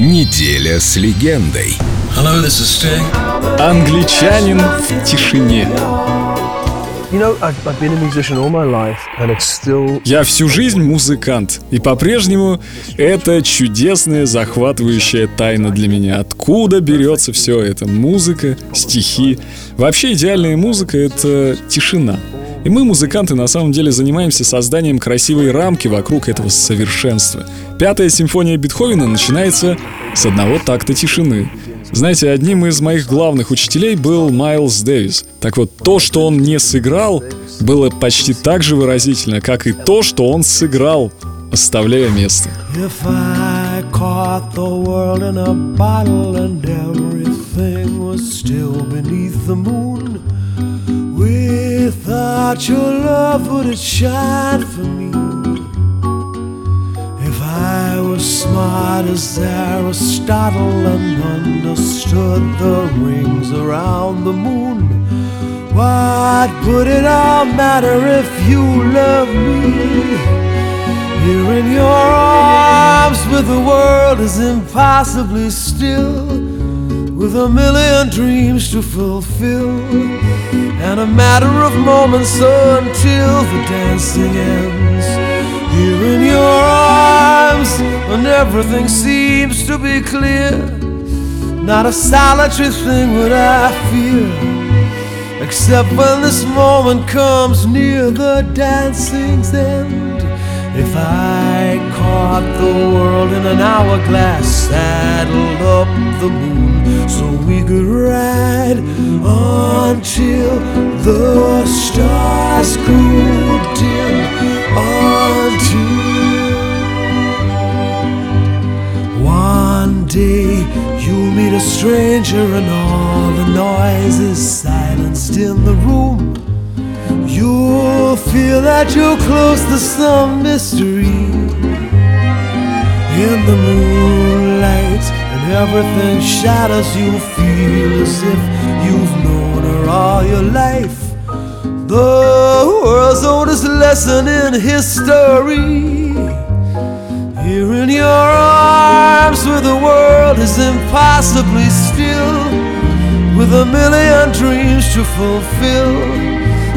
Неделя с легендой. Hello, this is Sting. Англичанин в тишине. Я всю жизнь музыкант, и по-прежнему это чудесная, захватывающая тайна для меня. Откуда берется все это? Музыка, стихи. Вообще идеальная музыка — это тишина. И мы, музыканты, на самом деле занимаемся созданием красивой рамки вокруг этого совершенства. Пятая симфония Бетховена начинается с одного такта тишины. Знаете, одним из моих главных учителей был Майлз Дэвис. Так вот, то, что он не сыграл, было почти так же выразительно, как и то, что он сыграл, оставляя место. Still beneath the moon, without your love, would have shined for me? If I was smart as Aristotle and understood the rings around the moon, what would it all matter if you love me? Here in your arms, with the world is impossibly still, with a million dreams to fulfill, and a matter of moments until the dancing ends. Here in your arms, when everything seems to be clear, not a solitary thing would I fear. Except when this moment comes near the dancing's end. If I caught the world in an hourglass, saddled up the moon so we could ride until the stars grew dim. Until one day you'll meet a stranger and all the noise is silenced in the room. You'll feel that you're close to some mystery in the moonlight, and everything shatters You feel as if you've known her all your life. The world's oldest lesson in history. Here in your arms, where the world is impossibly still, with a million dreams to fulfill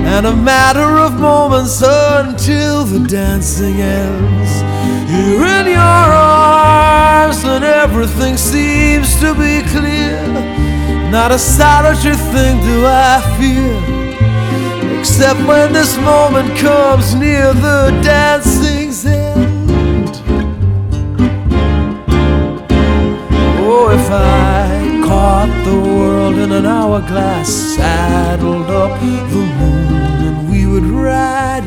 and a matter of moments until the dancing ends. You're in your arms and everything seems to be clear. Not a solitary thing do I fear, except when this moment comes near the dancing's end. Oh, if I caught the world in an hourglass, saddled up the moon, would ride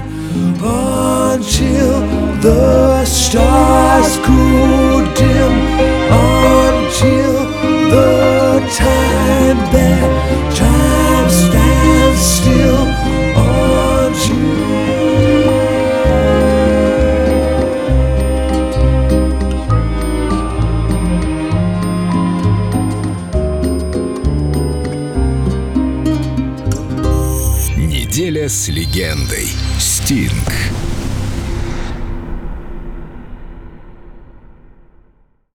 until the stars grew dim, until the time that time stands still, «Неделя с легендой». Стинг.